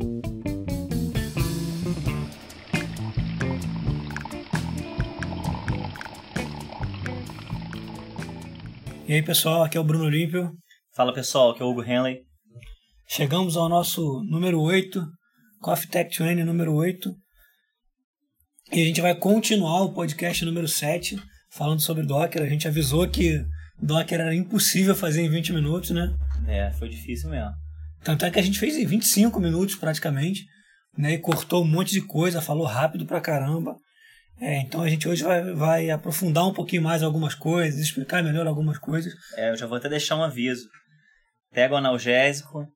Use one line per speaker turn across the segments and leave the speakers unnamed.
E aí, pessoal, aqui é o Bruno Olímpio.
Fala pessoal, aqui é o Hugo Henley.
Chegamos ao nosso número 8, Coffee Tech 20 número 8. E a gente vai continuar o podcast número 7, falando sobre Docker. A gente avisou que Docker era impossível fazer em 20 minutos, né?
É, foi difícil mesmo.
Tanto é que a gente fez em 25 minutos praticamente, né? E cortou um monte de coisa, falou rápido pra caramba. É, então a gente hoje vai, vai aprofundar um pouquinho mais algumas coisas, explicar melhor algumas coisas.
É, eu já vou até deixar um aviso. Pega o analgésico.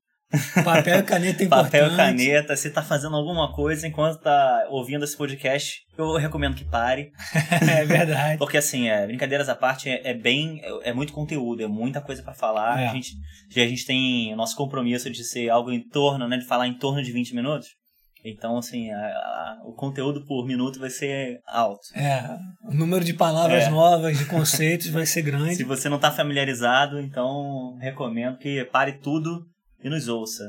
Papel e caneta é importante.
Papel e caneta. Se tá fazendo alguma coisa enquanto tá ouvindo esse podcast, eu recomendo que pare.
é verdade.
Porque assim, é, brincadeiras à parte, é, é bem. É, é, muito conteúdo, é muita coisa para falar.
É.
A, gente, a gente tem o nosso compromisso de ser algo em torno, né? De falar em torno de 20 minutos. Então, assim, a, a, o conteúdo por minuto vai ser alto.
É, o número de palavras
É.
novas, de conceitos vai ser grande.
Se você não está familiarizado, então recomendo que pare tudo e nos ouça.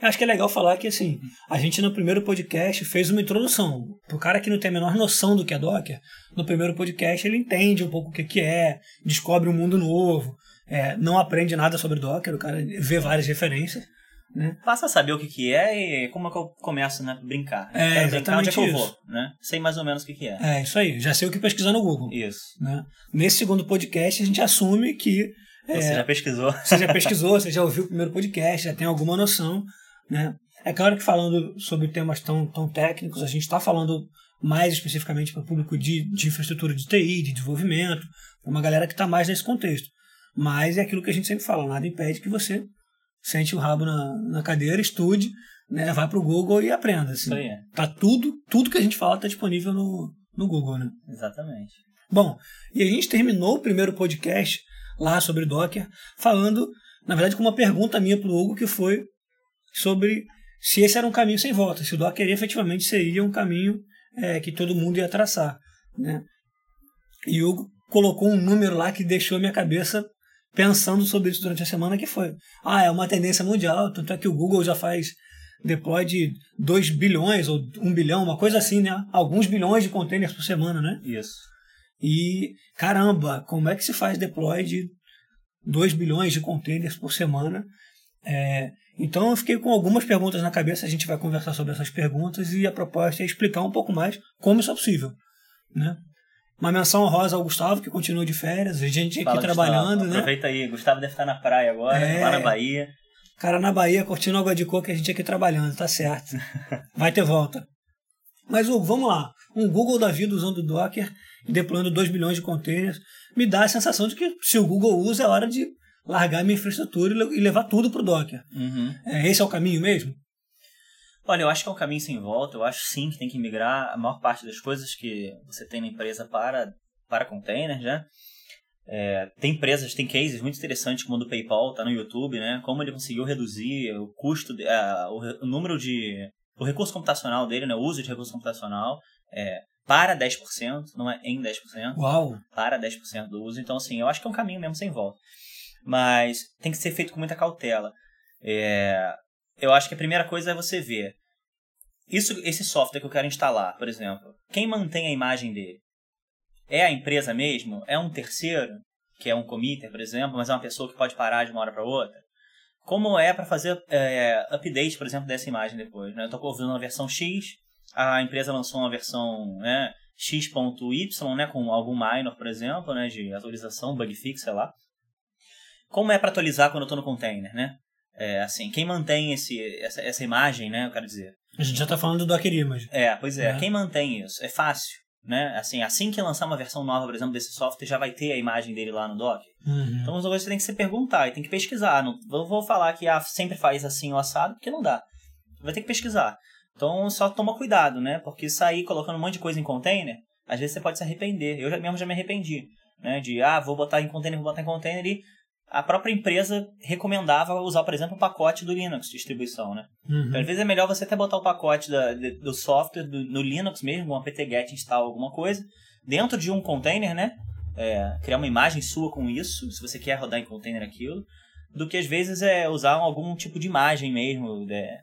Eu acho que é legal falar que, assim, a gente no primeiro podcast fez uma introdução. Pro cara que não tem a menor noção do que é Docker, no primeiro podcast ele entende um pouco o que, que é, descobre um mundo novo, é, não aprende nada sobre Docker, o cara vê várias referências. Né?
Passa a saber o que, que é e como é que eu começo né, a brincar.
É,
Quero brincar, onde é que eu vou, né? Sei mais ou menos o que, que é.
É, isso aí. Já sei o que pesquisar no Google.
Isso.
Né? Nesse segundo podcast, a gente assume que é,
Você já pesquisou.
você já pesquisou, você já ouviu o primeiro podcast, já tem alguma noção. Né? É claro que falando sobre temas tão, tão técnicos, a gente está falando mais especificamente para o público de, de infraestrutura de TI, de desenvolvimento, para uma galera que está mais nesse contexto. Mas é aquilo que a gente sempre fala, nada impede que você sente o rabo na, na cadeira, estude, né, vá para o Google e aprenda. Assim.
Isso aí.
Tá tudo, tudo que a gente fala está disponível no, no Google. Né?
Exatamente.
Bom, e a gente terminou o primeiro podcast lá sobre Docker, falando, na verdade, com uma pergunta minha para o Hugo, que foi sobre se esse era um caminho sem volta, se o Docker efetivamente seria um caminho é, que todo mundo ia traçar. Né? E o Hugo colocou um número lá que deixou a minha cabeça pensando sobre isso durante a semana, que foi, ah, é uma tendência mundial, tanto é que o Google já faz deploy de 2 bilhões ou 1 bilhão, uma coisa assim, né? Alguns bilhões de containers por semana, né?
Isso.
E caramba, como é que se faz deploy de 2 bilhões de containers por semana? É, então eu fiquei com algumas perguntas na cabeça, a gente vai conversar sobre essas perguntas e a proposta é explicar um pouco mais como isso é possível. Né? Uma menção honrosa ao Gustavo, que continua de férias, a gente aqui
Fala,
trabalhando,
Gustavo.
né?
Aproveita aí. Gustavo deve estar na praia agora,
É.
lá na Bahia.
Cara na Bahia curtindo água de coco, a gente aqui trabalhando, tá certo. Vai ter volta. Mas, Hugo, vamos lá. Um Google da vida usando Docker e deployando 2 bilhões de containers me dá a sensação de que se o Google usa, é hora de largar minha infraestrutura e le- levar tudo para o Docker.
Uhum.
É, esse é o caminho mesmo?
Olha, eu acho que é um caminho sem volta. Eu acho sim que tem que migrar a maior parte das coisas que você tem na empresa para, para containers, né? É, tem empresas, tem cases muito interessantes como o do PayPal, tá no YouTube, né? Como ele conseguiu reduzir o custo, a- o, o número de... o recurso computacional dele, né? O uso de recurso computacional é, para 10%, não é em 10%.
Uau!
para 10% do uso. Então, assim, eu acho que é um caminho mesmo sem volta. Mas tem que ser feito com muita cautela. É, eu acho que a primeira coisa é você ver. Isso, esse software que eu quero instalar, por exemplo, quem mantém a imagem dele? É a empresa mesmo? É um terceiro, que é um committer, por exemplo, mas é uma pessoa que pode parar de uma hora para outra? Como é para fazer é, update, por exemplo, dessa imagem depois? Né? Eu estou ouvindo uma versão X, a empresa lançou uma versão né, X.Y, né, com algum minor, por exemplo, né, de atualização, bug fix, sei lá. Como é para atualizar quando eu estou no container, né? É, assim, quem mantém esse, essa, essa imagem, né, eu quero dizer.
A gente já está falando do Docker Image.
É, pois é,
É.
quem mantém isso? É fácil, né? Assim, assim que lançar uma versão nova, por exemplo, desse software, já vai ter a imagem dele lá no Docker.
Uhum.
Então, as coisas você tem que se perguntar e tem que pesquisar. Não vou falar que ah, sempre faz assim o assado, porque não dá. Vai ter que pesquisar. Então, só toma cuidado, né? Porque sair colocando um monte de coisa em container, às vezes você pode se arrepender. Eu já, mesmo já me arrependi, né? De, ah, vou botar em container, vou botar em container e a própria empresa recomendava usar, por exemplo, o pacote do Linux, distribuição, né?
Uhum.
Então, às vezes é melhor você até botar o pacote da, de- do software do, no Linux mesmo, um apt-get install alguma coisa, dentro de um container, né? É, criar uma imagem sua com isso, se você quer rodar em container aquilo, do que às vezes é usar algum tipo de imagem mesmo, é,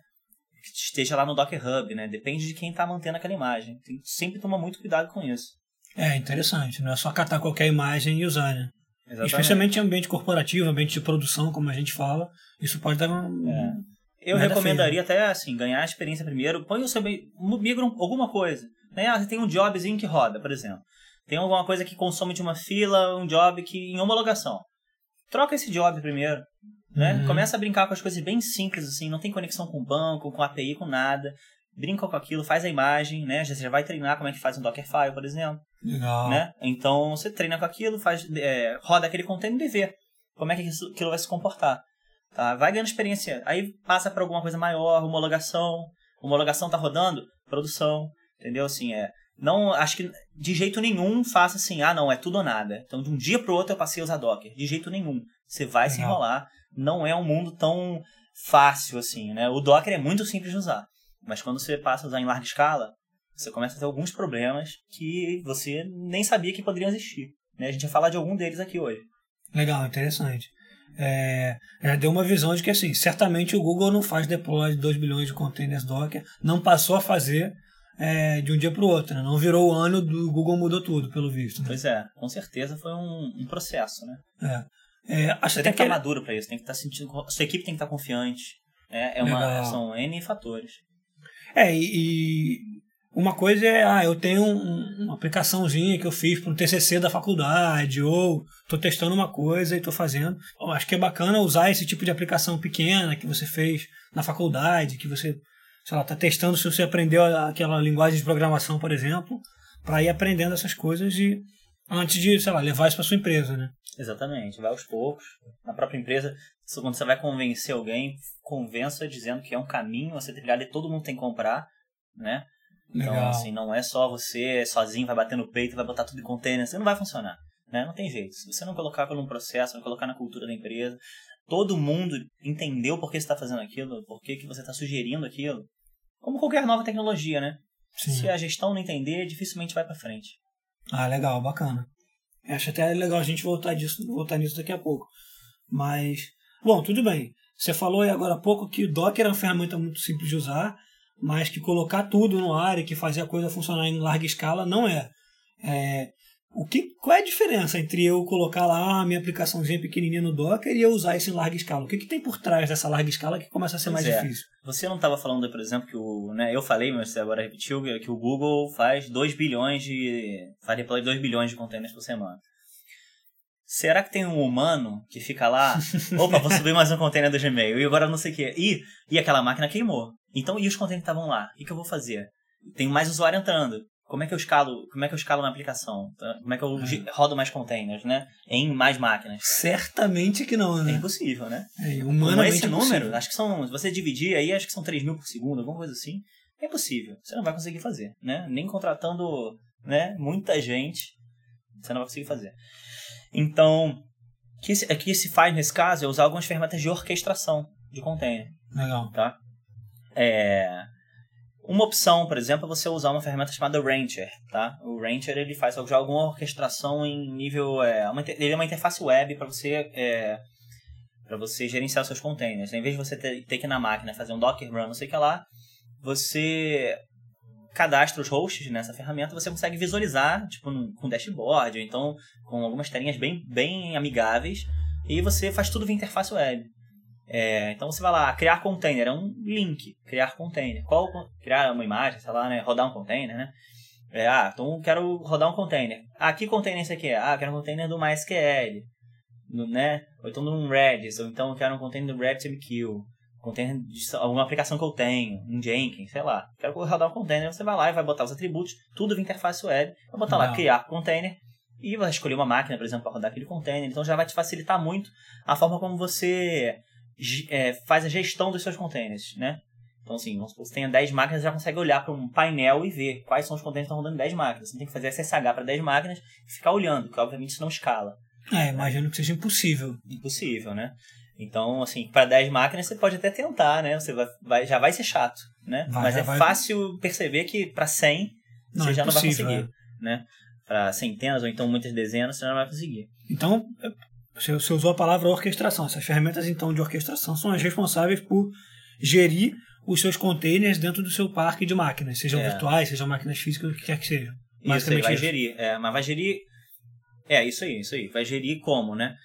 esteja lá no Docker Hub, né? Depende de quem está mantendo aquela imagem. Tem que sempre tomar muito cuidado com isso.
É interessante, não é só catar qualquer imagem e usar, né?
Exatamente.
Especialmente em ambiente corporativo, ambiente de produção, como a gente fala, isso pode dar um.
É. Eu
Nada
recomendaria até assim, ganhar a experiência primeiro, põe o seu migra alguma coisa. Né? Ah, você tem um jobzinho que roda, por exemplo. Tem alguma coisa que consome de uma fila, um job que em homologação. Troca esse job primeiro. Né?
Uhum.
Começa a brincar com as coisas bem simples, assim, não tem conexão com o banco, com API, com nada. Brinca com aquilo, faz a imagem, né? Você já vai treinar como é que faz um Dockerfile, por exemplo.
Legal.
Né? Então você treina com aquilo, faz, é, roda aquele container e vê como é que aquilo vai se comportar. Tá? Vai ganhando experiência. Aí passa para alguma coisa maior, homologação. Homologação tá rodando, produção. Entendeu? Assim, é. Não, acho que de jeito nenhum faça assim, ah, não, é tudo ou nada. Então, de um dia pro outro eu passei a usar Docker. De jeito nenhum. Você vai se
Legal.
enrolar. Não é um mundo tão fácil assim, né? O Docker é muito simples de usar. Mas quando você passa a usar em larga escala, você começa a ter alguns problemas que você nem sabia que poderiam existir. Né? A gente vai falar de algum deles aqui hoje.
Legal, interessante. É, já deu uma visão de que, assim, certamente o Google não faz deploy de 2 bilhões de containers Docker, não passou a fazer é, de um dia para o outro, né? não virou o ano do Google mudou tudo, pelo visto. Né?
Pois é, com certeza foi um, um processo, né?
É. É, acho
Você tem que estar
que
maduro para isso, tem que estar sentindo. Sua equipe tem que estar confiante. É, é uma, são N fatores.
É, e, e uma coisa é, ah, eu tenho um- uma aplicaçãozinha que eu fiz para um TCC da faculdade, ou estou testando uma coisa e estou fazendo. Eu acho que é bacana usar esse tipo de aplicação pequena que você fez na faculdade, que você, sei lá, está testando se você aprendeu aquela linguagem de programação, por exemplo, para ir aprendendo essas coisas e antes de, sei lá, levar isso para sua empresa, né?
Exatamente, vai aos poucos. Na própria empresa, quando você vai convencer alguém, convença dizendo que é um caminho a ser trilhado e todo mundo tem que comprar, né? Então,
Legal.
assim, não é só você sozinho vai bater no peito e vai botar tudo em container, você não vai funcionar, né? Não tem jeito. Se você não colocar num processo, não colocar na cultura da empresa, todo mundo entendeu por que você está fazendo aquilo, por que, que você está sugerindo aquilo, como qualquer nova tecnologia, né?
Sim.
Se a gestão não entender, dificilmente vai para frente.
Ah, legal, bacana. Acho até legal a gente voltar, disso, voltar nisso daqui a pouco. Mas, bom, tudo bem. Você falou aí agora há pouco que o Docker é uma ferramenta muito simples de usar, mas que colocar tudo no ar e que fazer a coisa funcionar em larga escala não é. É, o que, qual é a diferença entre eu colocar lá a minha aplicaçãozinha pequenininha no Docker e eu usar isso em larga escala? O que, que tem por trás dessa larga escala que começa a ser
Pois
mais
é.
difícil?
Você não estava falando, por exemplo, que o. Né, eu falei, mas você agora repetiu, que o Google faz 2 bilhões de. faz deploy 2 bilhões de containers por semana. Será que tem um humano que fica lá? Opa, vou subir mais um container do Gmail. E agora não sei o quê. Ih, e aquela máquina queimou. Então, e os containers estavam lá? O que, que eu vou fazer? Tem mais usuário entrando. Como é que eu escalo? Como é que eu escalo na aplicação? Como é que eu
É.
rodo mais containers, né? Em mais máquinas?
Certamente que não,
É
né?
impossível, né?
É,
Com
humanamente
esse número, acho que são. Se você dividir aí, acho que são 3 mil por segundo, alguma coisa assim. É impossível. Você não vai conseguir fazer, né? Nem contratando né, muita gente, você não vai conseguir fazer. Então, o que se, o que se faz nesse caso é usar algumas ferramentas de orquestração de container.
Legal.
Tá? É, uma opção, por exemplo, é você usar uma ferramenta chamada Rancher. Tá? O Rancher ele faz já alguma orquestração em nível. É, uma, ele é uma interface web para você. É, para você gerenciar seus containers. Em vez de você ter, ter que ir na máquina fazer um Docker run, não sei o que lá, você cadastra os hosts nessa ferramenta, você consegue visualizar, tipo, com dashboard, ou então com algumas telinhas bem, bem amigáveis, e você faz tudo via interface web. É, então você vai lá, criar container, é um link, criar container. Qual, criar uma imagem, sei lá, né, rodar um container, né? É, ah, então eu quero rodar um container. Ah, que container esse aqui é? Ah, quero um container do MySQL, no, né? Ou então de um Redis, ou então eu quero um container do RabbitMQ, container de alguma aplicação que eu tenho, um Jenkins, sei lá. Quero rodar um container, você vai lá e vai botar os atributos, tudo via interface web, vai botar lá,
Legal.
criar container, e vai escolher uma máquina, por exemplo, para rodar aquele container. Então já vai te facilitar muito a forma como você é, faz a gestão dos seus containers, né? Então, assim, vamos supor que você tenha 10 máquinas, você já consegue olhar para um painel e ver quais são os containers que estão rodando em 10 máquinas. Você não tem que fazer SSH para 10 máquinas e ficar olhando, porque obviamente isso não escala.
É, imagino que seja impossível.
Impossível, né? Então, assim, para 10 máquinas você pode até tentar, né? Você vai, vai- já vai ser chato, né?
Vai,
Mas é
vai-
fácil perceber que para 100
Não,
você
é
já não vai conseguir, né? Para centenas ou então muitas dezenas você não vai conseguir.
Então, é, você, você usou a palavra orquestração. Essas ferramentas, então, de orquestração são as responsáveis por gerir os seus containers dentro do seu parque de máquinas, sejam
É.
virtuais, sejam máquinas físicas, o que quer que seja.
Isso aí, vai
isso.
gerir. É, mas vai gerir. É, isso aí, isso aí. Vai gerir como, né?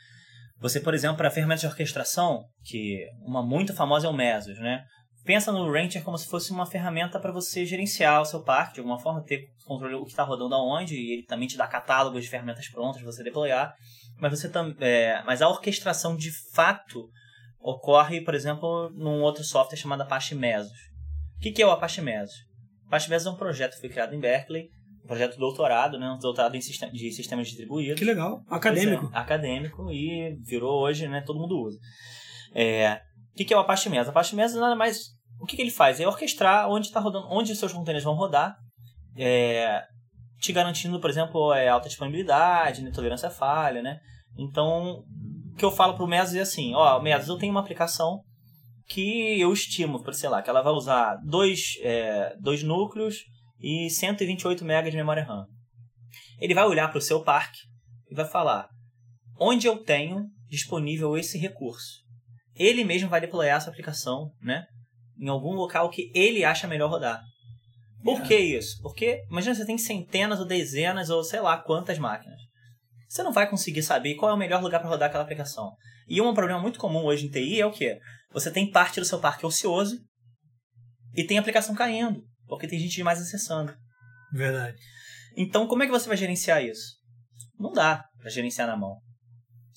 Você, por exemplo, para ferramentas de orquestração, que uma muito famosa é o Mesos, né? Pensa no Rancher como se fosse uma ferramenta para você gerenciar o seu parque, de alguma forma, ter controle do que está rodando aonde, e ele também te dá catálogos de ferramentas prontas para você deployar. Mas você tam, é, mas a orquestração de fato ocorre, por exemplo, num outro software chamado Apache Mesos. O que, que é o Apache Mesos? O Apache Mesos é um projeto que foi criado em Berkeley, um projeto de doutorado, né? Um doutorado em sistema, de sistemas distribuídos.
Que legal. Acadêmico.
Pois é, acadêmico e virou hoje, né? Todo mundo usa. É, o que, que é o Apache Mesos? O Apache Mesos nada mais. O que, que ele faz? É orquestrar onde tá rodando, onde os seus containers vão rodar, é, te garantindo, por exemplo, é, alta disponibilidade, né, tolerância à falha, né? Então, o que eu falo pro Mesos é assim, ó, Mesos, eu tenho uma aplicação que eu estimo, sei lá, que ela vai usar dois, é, dois núcleos e 128 MB de memória RAM. Ele vai olhar para o seu parque e vai falar onde eu tenho disponível esse recurso. Ele mesmo vai deployar essa aplicação, né? Em algum local que ele acha melhor rodar. Por que isso? Porque imagina você tem centenas ou dezenas ou sei lá quantas máquinas. Você não vai conseguir saber qual é o melhor lugar para rodar aquela aplicação. E um problema muito comum hoje em TI é o quê? Você tem parte do seu parque ocioso e tem aplicação caindo, porque tem gente demais acessando.
Verdade.
Então, como é que você vai gerenciar isso? Não dá para gerenciar na mão.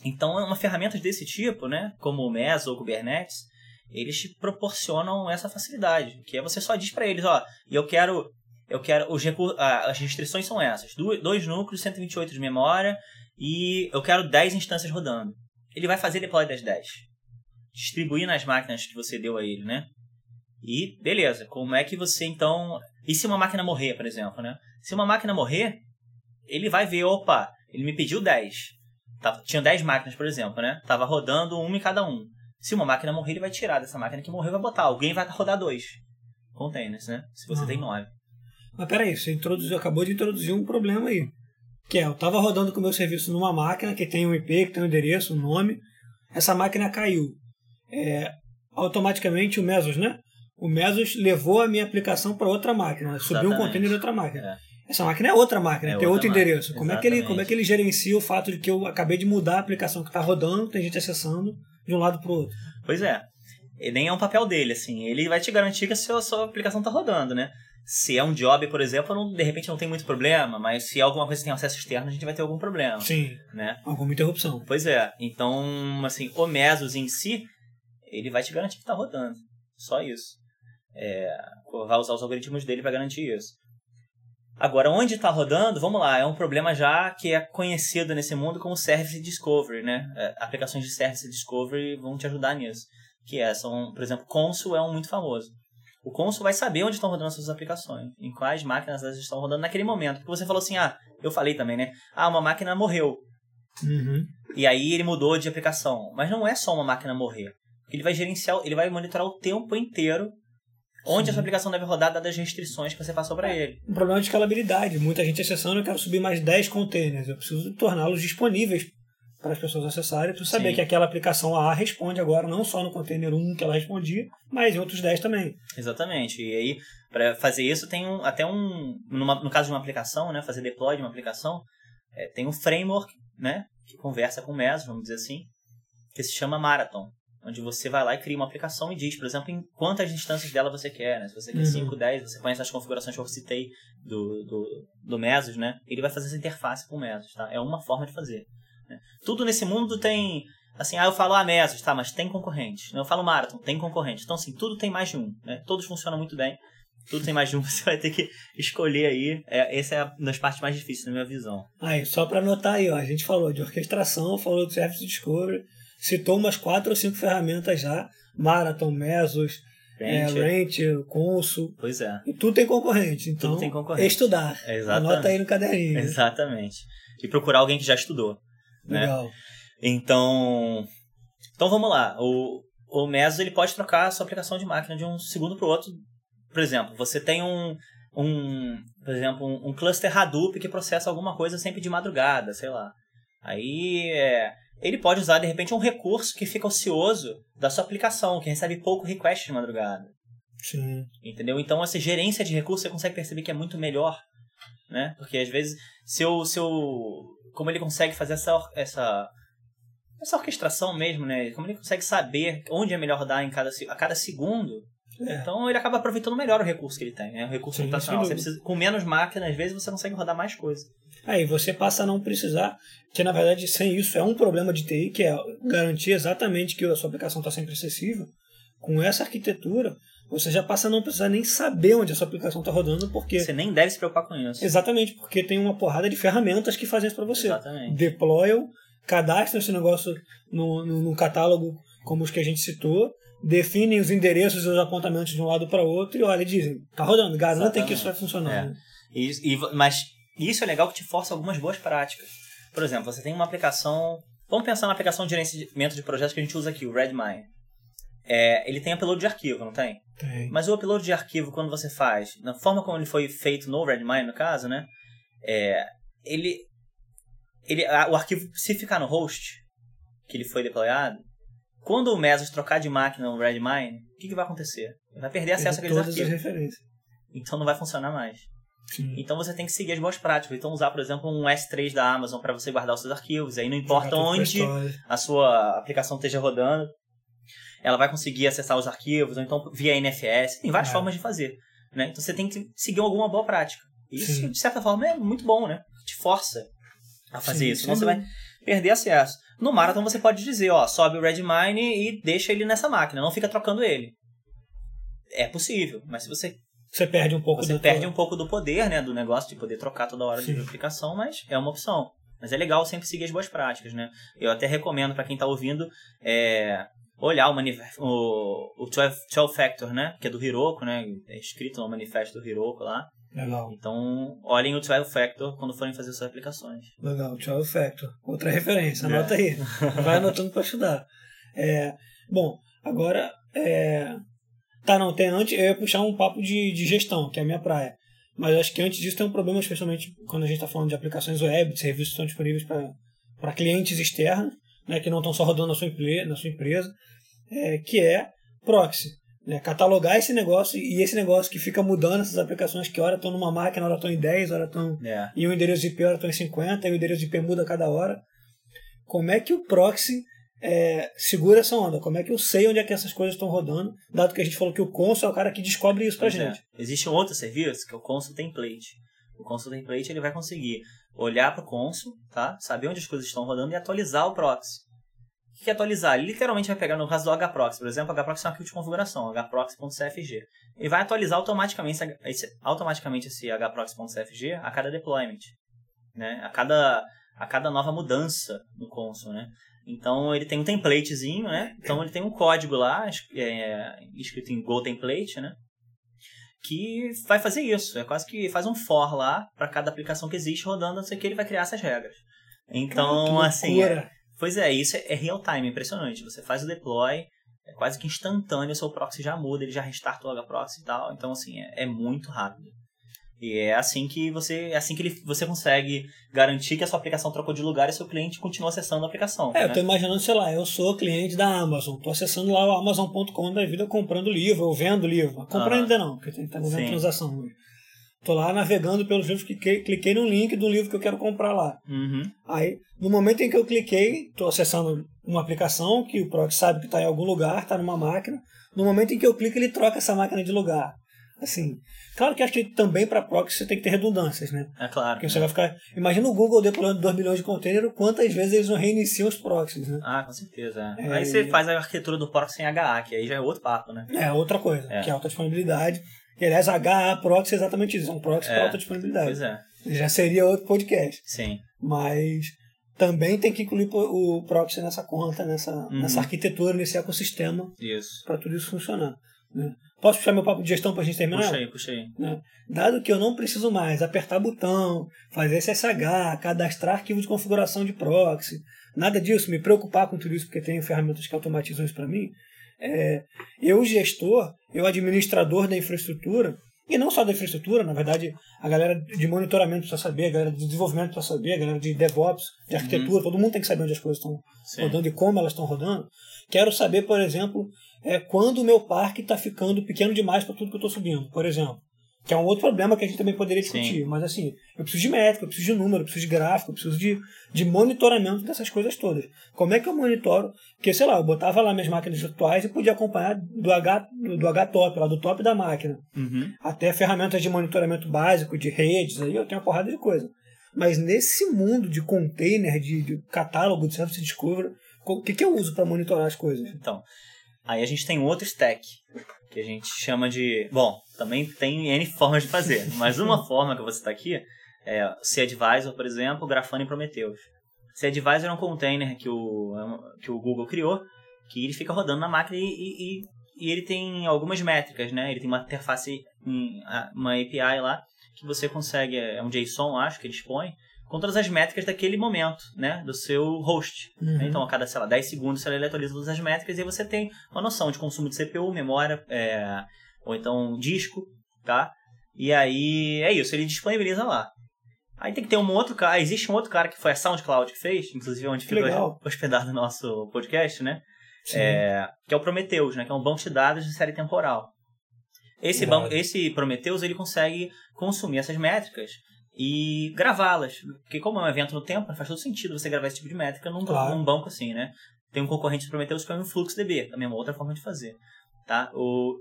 Então, uma ferramenta desse tipo, né, como o Meso ou o Kubernetes, eles te proporcionam essa facilidade, que é você só diz para eles, ó, eu quero, eu quero os as restrições são essas, dois núcleos, 128 de memória e eu quero 10 instâncias rodando. Ele vai fazer deploy das 10. Distribuir nas máquinas que você deu a ele, né? E beleza, como é que você então. E se uma máquina morrer, por exemplo, né? Se uma máquina morrer, ele vai ver, opa, ele me pediu 10. Tava, tinha 10 máquinas, por exemplo, né? Tava rodando uma em cada um. Se uma máquina morrer, ele vai tirar dessa máquina que morreu vai botar. Alguém vai rodar dois containers, né? Se você
Uhum.
tem 9.
Mas peraí, você introduziu, acabou de introduzir um problema aí. Que é, eu estava rodando com o meu serviço numa máquina que tem um IP, que tem um endereço, um nome. Essa máquina caiu. É, automaticamente o Mesos, né? O Mesos levou a minha aplicação para outra máquina. Subiu um container de outra máquina.
É.
Essa máquina é outra máquina,
É
tem
outra
outro
máquina,
endereço. Como é, que ele, como é que ele gerencia o fato de que eu acabei de mudar a aplicação que está rodando, tem gente acessando de um lado para o outro?
Pois é. E nem é um papel dele, assim. Ele vai te garantir que a sua, sua aplicação tá rodando, né? Se é um job, por exemplo, não, de repente não tem muito problema, mas se é alguma coisa que tem acesso externo, a gente vai ter algum problema,
Sim,
né?
alguma interrupção.
Pois é. Então, assim, o Mesos em si, ele vai te garantir que tá rodando. Só isso. É, vai usar os algoritmos dele para garantir isso. Agora, onde está rodando, vamos lá, é um problema já que é conhecido nesse mundo como Service Discovery, né? É, aplicações de Service Discovery vão te ajudar nisso. Que é, são, por exemplo, Consul é um muito famoso. O Consul vai saber onde estão rodando as suas aplicações, em quais máquinas elas estão rodando naquele momento. Porque você falou assim, ah, eu falei também, né? Ah, uma máquina morreu.
Uhum.
E aí ele mudou de aplicação. Mas não é só uma máquina morrer. Ele vai gerenciar, ele vai monitorar o tempo inteiro onde
Sim.
a sua aplicação deve rodar dadas as restrições que você passou para ele.
Um problema de escalabilidade. Muita gente acessando, eu quero subir mais 10 containers. Eu preciso torná-los disponíveis para as pessoas acessarem. Para saber
Sim.
que aquela aplicação A responde agora, não só no container 1 que ela respondia, mas em outros 10 também.
Exatamente. E aí, para fazer isso, tem um, até um. numa- no caso de uma aplicação, né? Fazer deploy de uma aplicação, é, tem um framework, né? Que conversa com o Mesos, vamos dizer assim, que se chama Marathon. Onde você vai lá e cria uma aplicação e diz, por exemplo, em quantas instâncias dela você quer, né? Se você quer
Uhum.
5, 10, você conhece as configurações que eu citei do, do, do Mesos, né? Ele vai fazer essa interface com o Mesos, tá? É uma forma de fazer. né? Tudo nesse mundo tem... Assim, ah, eu falo ah, Mesos, tá, mas tem concorrente. Eu falo Marathon, tem concorrente. Então, assim, tudo tem mais de um, né? Todos funcionam muito bem. Tudo tem mais de um, você vai ter que escolher aí. É, essa é uma das partes mais difíceis na minha visão.
Aí, só para anotar aí, ó, a gente falou de orquestração, falou do Service Discovery, citou umas 4 ou 5 ferramentas já, Marathon, Mesos, é,
Rancher.
Rancher, Consul,
Pois é,
e tudo tem concorrente. Então,
Tudo tem concorrente.
estudar.
Exatamente.
Anota aí no caderninho.
exatamente. E procurar alguém que já estudou. né?
Legal.
Então, então vamos lá. O, o Mesos ele pode trocar a sua aplicação de máquina de um segundo para o outro. Por exemplo, você tem um, um por exemplo, um, um cluster Hadoop que processa alguma coisa sempre de madrugada, sei lá. Aí é, ele pode usar de repente um recurso que fica ocioso da sua aplicação, que recebe pouco request de madrugada.
Sim.
Entendeu? Então, essa gerência de recursos você consegue perceber que é muito melhor, né? Porque às vezes, se eu, se eu como ele consegue fazer essa, essa, essa orquestração mesmo, né? Como ele consegue saber onde é melhor rodar em cada, a cada segundo,
É.
então ele acaba aproveitando melhor o recurso que ele tem, né? O recurso
Sim,
computacional. Você precisa, com menos máquina, às vezes, você consegue rodar mais coisa.
Aí você passa a não precisar, que na verdade sem isso é um problema de TI, que é garantir exatamente que a sua aplicação está sempre acessível. Com essa arquitetura, você já passa a não precisar nem saber onde a sua aplicação está rodando, porque
Você nem deve se preocupar com isso.
exatamente porque tem uma porrada de ferramentas que fazem isso para você.
Exatamente.
Deployam, cadastram esse negócio no, no, no catálogo, como os que a gente citou, definem os endereços e os apontamentos de um lado para outro e olha, dizem, tá rodando, garantem que isso vai funcionar.
É.
né?
E, e- mas isso é legal que te força algumas boas práticas. Por exemplo, você tem uma aplicação. Vamos pensar na aplicação de gerenciamento de projetos que a gente usa aqui, o Redmine. É, ele tem upload de arquivo, não tem?
Tem.
Mas o upload de arquivo, quando você faz, na forma como ele foi feito no Redmine, no caso, né? É, ele, ele, a- o arquivo, se ficar no host, que ele foi deployado, quando o Mesos trocar de máquina no Redmine, o que, que vai acontecer? Ele vai perder acesso àqueles
todas as
arquivos.
referências.
Então não vai funcionar mais.
Sim.
Então você tem que seguir as boas práticas. Então usar, por exemplo, um S3 da Amazon para você guardar os seus arquivos. Aí não importa onde a sua aplicação esteja rodando, ela vai conseguir acessar os arquivos, ou então via NFS. Tem várias
É.
formas de fazer. Né? Então você tem que seguir alguma boa prática. Isso,
Sim.
de certa forma, é muito bom, né? Te força a fazer
Sim,
isso. Senão você vai perder acesso. No Marathon você pode dizer, ó, sobe o Redmine e deixa ele nessa máquina, não fica trocando ele. É possível, mas se você
Você perde um pouco
você
da
perde
tua-
um pouco do poder, né, do negócio de poder trocar toda hora de
Sim.
aplicação, mas é uma opção. Mas é legal sempre seguir as boas práticas, né? Eu até recomendo para quem tá ouvindo é, olhar o, manif- o, o 12, 12 Factor, né? Que é do Hiroko, né? É escrito no manifesto do Hiroko lá.
Legal,
Então, olhem o 12 Factor quando forem fazer suas aplicações.
legal. 12 Factor. Outra referência,
É.
anota aí. Vai anotando para estudar. É, bom, agora. É, tá, não, tem antes. Eu ia puxar um papo de, de gestão, que é a minha praia. Mas acho que antes disso tem um problema, especialmente quando a gente está falando de aplicações web, de serviços que estão disponíveis para clientes externos, né, que não estão só rodando na sua, na sua empresa, é, que é proxy. Né, catalogar esse negócio e esse negócio que fica mudando essas aplicações que hora estão numa máquina, hora estão em 10, hora estão
É.
e o endereço de IP hora estão em 50, e o endereço de IP muda a cada hora. Como é que o proxy é, segura essa onda? Como é que eu sei onde é que essas coisas estão rodando? Dado que a gente falou que o Consul é o cara que descobre isso pra
Pois é.
gente.
Existe um outro serviço que é o Consul Template. O Consul Template ele vai conseguir olhar para o Consul, tá? saber onde as coisas estão rodando e atualizar o proxy. O que é atualizar? Ele literalmente vai pegar no caso do HProxy, por exemplo, o HProxy é uma arquivo de configuração, hproxy.cfg. Ele vai atualizar automaticamente esse, esse- automaticamente esse hproxy.cfg a cada deployment, né? a, cada, a cada nova mudança no console. Né? Então ele tem um templatezinho, né? então ele tem um código lá, é, escrito em Go Template, né? que vai fazer isso. É quase que faz um for lá para cada aplicação que existe rodando, não sei o que, ele vai criar essas regras. Então,
Cara,
assim, é-. Pois é, isso é real time, impressionante. Você faz o deploy, é quase que instantâneo, o seu proxy já muda, ele já restarta o hproxy e tal. Então, assim, é, é muito rápido. E é assim que você é assim que ele, você consegue garantir que a sua aplicação trocou de lugar e seu cliente continua acessando a aplicação.
É,
né?
eu tô imaginando, sei lá, eu sou cliente da Amazon, tô acessando lá o Amazon.com da vida comprando livro, ou vendo livro. Comprando
Aham.
ainda não, porque tem tá vendo
Sim.
transação. hoje. Tô lá navegando pelos livros, cliquei, cliquei no link do livro que eu quero comprar lá.
Uhum.
Aí, no momento em que eu cliquei, estou acessando uma aplicação que o proxy sabe que está em algum lugar, está numa máquina. No momento em que eu clico, ele troca essa máquina de lugar. Assim, claro que acho que também para proxy você tem que ter redundâncias, né?
É claro.
Porque você vai ficar. Imagina o Google deployando 2 milhões de containers, quantas vezes eles não reiniciam os proxies, né?
Ah, com certeza. é.
É,
Aí você faz a arquitetura do proxy em HA, que aí já é outro papo, né?
É outra coisa,
É.
que é alta disponibilidade. E aliás, HA proxy é exatamente isso, é um proxy
É.
para alta disponibilidade.
Pois é.
Já seria outro podcast.
Sim.
mas também tem que incluir o proxy nessa conta, nessa,
Uhum.
nessa arquitetura, nesse ecossistema,
Isso.
para tudo isso funcionar. né? Posso puxar meu papo de gestão para a gente terminar?
Puxa aí, puxa aí.
Né? Dado que eu não preciso mais apertar botão, fazer SSH, cadastrar arquivo de configuração de proxy, nada disso, me preocupar com tudo isso, porque tem ferramentas que automatizam isso para mim, é, eu, gestor, eu, administrador da infraestrutura, e não só da infraestrutura, na verdade, a galera de monitoramento precisa saber, a galera de desenvolvimento precisa saber, a galera de DevOps, de arquitetura, todo mundo tem que saber onde as coisas estão rodando e como elas estão rodando. Quero saber, por exemplo, é quando o meu parque está ficando pequeno demais para tudo que eu estou subindo, por exemplo. Que é um outro problema que a gente também poderia discutir. Sim. Mas assim, eu preciso de métrica, eu preciso de número, eu preciso de gráfico, eu preciso de, de monitoramento dessas coisas todas. Como é que eu monitoro? Porque, sei lá, eu botava lá minhas máquinas virtuais e podia acompanhar do H, do, H top, lá do top da máquina.
Uhum.
Até ferramentas de monitoramento básico, de redes, aí eu tenho uma porrada de coisa. Mas nesse mundo de container, de, de catálogo de Service Discovery, o que, que eu uso para monitorar as coisas?
Então, aí a gente tem outro stack que a gente chama de. Bom, também tem N formas de fazer, mas uma forma que eu vou citar aqui é o C-Advisor, por exemplo, Grafana e Prometheus. C-Advisor é um container que o, que o Google criou, que ele fica rodando na máquina e, e, e ele tem algumas métricas, né? Ele tem uma interface, uma API lá, que você consegue, é um JSON, acho, que ele expõe, com todas as métricas daquele momento, né, do seu host.
Uhum.
Então, a cada, sei lá, 10 segundos ele atualiza todas as métricas e aí você tem uma noção de consumo de CPU, memória, é, ou então disco, tá? E aí é isso, ele disponibiliza lá. Aí tem que ter um outro cara, existe um outro cara que foi a SoundCloud que fez, inclusive onde
que
legal. hospedado o nosso podcast, né? É, que é o Prometheus, né? Que é um banco de dados de série temporal. Esse, banco, esse Prometheus ele consegue consumir essas métricas e gravá-las. Porque como é um evento no tempo, faz todo sentido você gravar esse tipo de métrica num, claro. num banco assim, né? Tem um concorrente do Prometheus que é o InfluxDB, também é uma outra forma de fazer. Tá? O...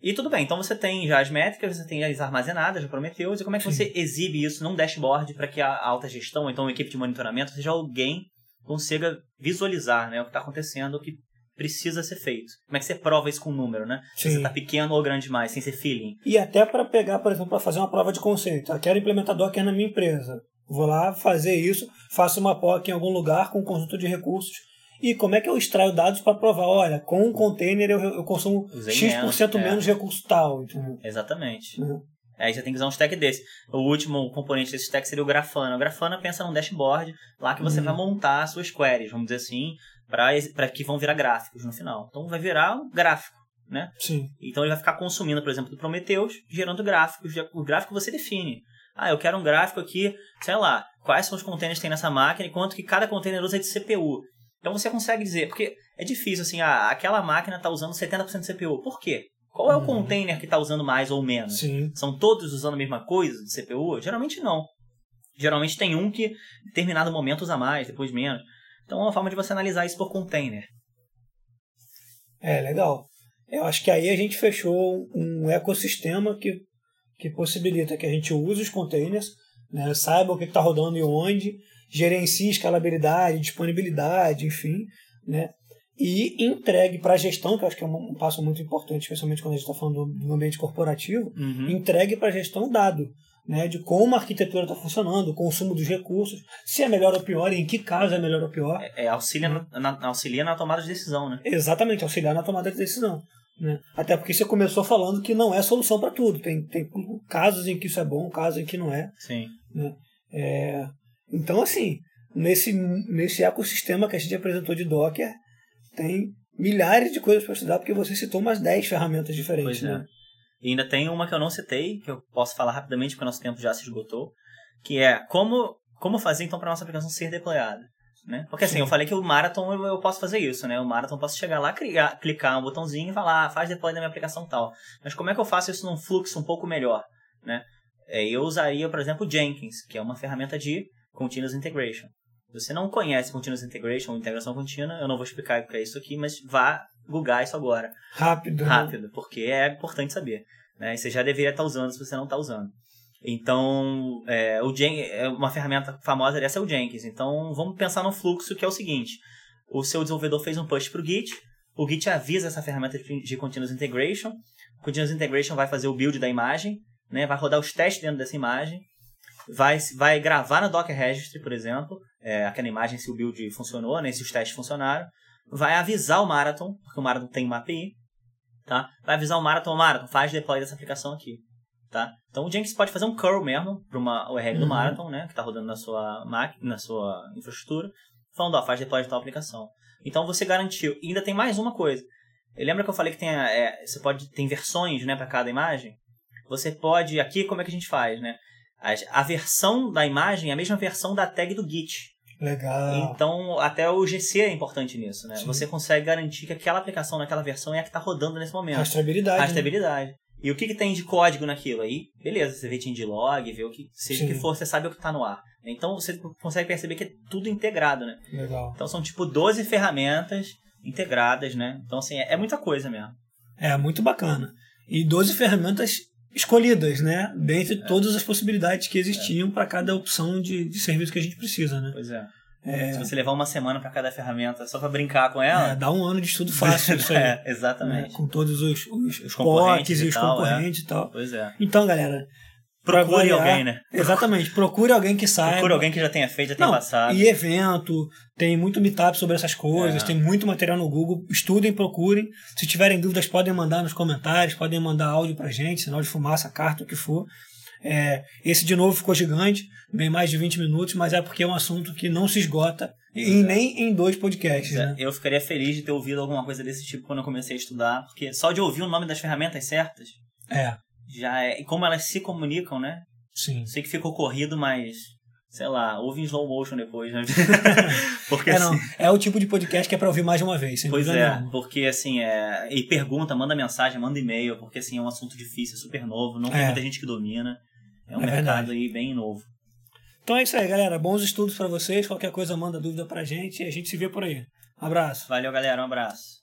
E tudo bem, então você tem já as métricas, você tem as armazenadas do Prometheus, e como é que Sim. você exibe isso num dashboard para que a alta gestão, ou então a equipe de monitoramento, seja alguém consiga visualizar né, o que está acontecendo, o que precisa ser feito. Como é que você prova isso com um número, né? Sim. Se você está pequeno ou grande demais, sem ser feeling.
E até para pegar, por exemplo, para fazer uma prova de conceito. Eu quero implementar Docker na minha empresa. Vou lá fazer isso, faço uma POC em algum lugar com um conjunto de recursos. E como é que eu extraio dados para provar? Olha, com um container eu, eu consumo Usei X% menos, é. menos recurso tal. Entendeu?
Exatamente. Uhum. Aí você tem que usar um stack desse. O último componente desse stack seria o Grafana. O Grafana pensa num dashboard lá que você uhum. vai montar suas queries, vamos dizer assim, para que vão virar gráficos no final. Então vai virar um gráfico, né?
Sim.
Então ele vai ficar consumindo, por exemplo, do Prometheus, gerando gráficos. O gráfico você define. Ah, eu quero um gráfico aqui, sei lá, quais são os containers que tem nessa máquina e quanto que cada container usa de CPU. Então você consegue dizer, porque é difícil assim, ah, aquela máquina está usando 70% de CPU. Por quê? Qual é o uhum. container que está usando mais ou menos?
Sim.
São todos usando a mesma coisa de CPU? Geralmente não. Geralmente tem um que em determinado momento usa mais, depois menos. Então é uma forma de você analisar isso por container.
É, legal. Eu acho que aí a gente fechou um ecossistema que, que possibilita que a gente use os containers, né, saiba o que está rodando e onde, gerencie escalabilidade, disponibilidade, enfim, né, e entregue para a gestão, que eu acho que é um, passo muito importante, especialmente quando a gente está falando do ambiente corporativo,
uhum.
entregue para a gestão dado né, de como a arquitetura está funcionando, o consumo dos recursos, se é melhor ou pior, em que caso é melhor ou pior.
É, é auxilia, né? na, auxilia na tomada de decisão, né?
Exatamente, auxiliar na tomada de decisão. Né? Até porque você começou falando que não é solução para tudo. Tem, tem casos em que isso é bom, casos em que não é.
Sim.
Né? É, então, assim, nesse, nesse ecossistema que a gente apresentou de Docker, tem milhares de coisas para estudar, porque você citou umas 10 ferramentas diferentes. Pois é.
E ainda tem uma que eu não citei, que eu posso falar rapidamente porque o nosso tempo já se esgotou, que é como, como fazer então para nossa aplicação ser deployada. Né? Porque assim, Sim. eu falei que o Marathon eu, eu, posso fazer isso, né? O Marathon eu posso chegar lá, criar, clicar um botãozinho e falar, ah, faz deploy da minha aplicação tal. Mas como é que eu faço isso num fluxo um pouco melhor, né? É, eu usaria, por exemplo, o Jenkins, que é uma ferramenta de Continuous Integration. Se você não conhece Continuous Integration ou integração contínua, eu não vou explicar o que é isso aqui, mas vá googar isso agora.
Rápido.
Né? Rápido, porque é importante saber. Né? E você já deveria estar usando se você não está usando. Então, é, o Jen é uma ferramenta famosa dessa é o Jenkins. Então, vamos pensar no fluxo que é o seguinte: o seu desenvolvedor fez um push para o Git, o Git avisa essa ferramenta de Continuous Integration, o Continuous Integration vai fazer o build da imagem, né? vai rodar os testes dentro dessa imagem, vai, vai gravar no Docker Registry, por exemplo, é, aquela imagem se o build funcionou, né? se os testes funcionaram, vai avisar o Marathon, porque o Marathon tem uma API, tá? Vai avisar o Marathon, Marathon, faz deploy dessa aplicação aqui, tá? Então o Jenkins pode fazer um curl mesmo para uma URL uhum. do Marathon, né, que está rodando na sua máquina, na sua infraestrutura, falando, ó, faz deploy de tal aplicação. Então você garantiu. E ainda tem mais uma coisa. Lembra que eu falei que tem é, você pode tem versões, né, para cada imagem? Você pode aqui como é que a gente faz, né? A, a versão da imagem é a mesma versão da tag do Git.
Legal.
Então, até o GC é importante nisso, né?
Sim.
Você consegue garantir que aquela aplicação naquela versão é a que está rodando nesse momento.
Rastreabilidade. né?
Rastreabilidade. E o que, que tem de código naquilo? Aí, beleza, você vê changelog, vê o que seja o que for, você sabe o que está no ar. Então você consegue perceber que é tudo integrado, né?
Legal.
Então são tipo 12 ferramentas integradas, né? Então, assim, é, é muita coisa mesmo.
É, muito bacana. E 12 ferramentas escolhidas, né? Dentre
É.
todas as possibilidades que existiam para cada opção de, de serviço que a gente precisa, né?
Pois é.
É,
Se você levar uma semana para cada ferramenta só para brincar com ela.
é, dá um ano de estudo fácil isso aí.
é, exatamente.
Com todos os, os,
Os
e
e
os
tal,
concorrentes e tal.
Pois é.
Então, galera.
Procure
variar-
alguém, né?
Exatamente. Procure alguém que saiba.
Procure alguém que já tenha feito, já tenha
Não,
passado.
E evento, tem muito meetup sobre essas coisas,
É.
tem muito material no Google. Estudem, procurem. Se tiverem dúvidas, podem mandar nos comentários, podem mandar áudio pra gente, sinal de fumaça, carta, o que for. É, esse de novo ficou gigante, bem mais de 20 minutos, mas é porque é um assunto que não se esgota e
é.
nem em dois podcasts.
É,
Né?
Eu ficaria feliz de ter ouvido alguma coisa desse tipo quando eu comecei a estudar, porque só de ouvir o nome das ferramentas certas
É,
já é. E como elas se comunicam, né?
sim.
Sei que ficou corrido, mas. Sei lá, ouve em slow motion depois, né? porque
É, não,
assim.
é o tipo de podcast que é pra ouvir mais de uma vez,
Pois é,
nenhuma.
porque assim, é. E pergunta, manda mensagem, manda e-mail, porque assim, é um assunto difícil, é super novo, não tem
É.
muita gente que domina. É um
É
mercado
verdade.
aí bem novo.
Então é isso aí, galera. Bons estudos pra vocês. Qualquer coisa, manda dúvida pra gente e a gente se vê por aí. Abraço.
Valeu, galera, um abraço.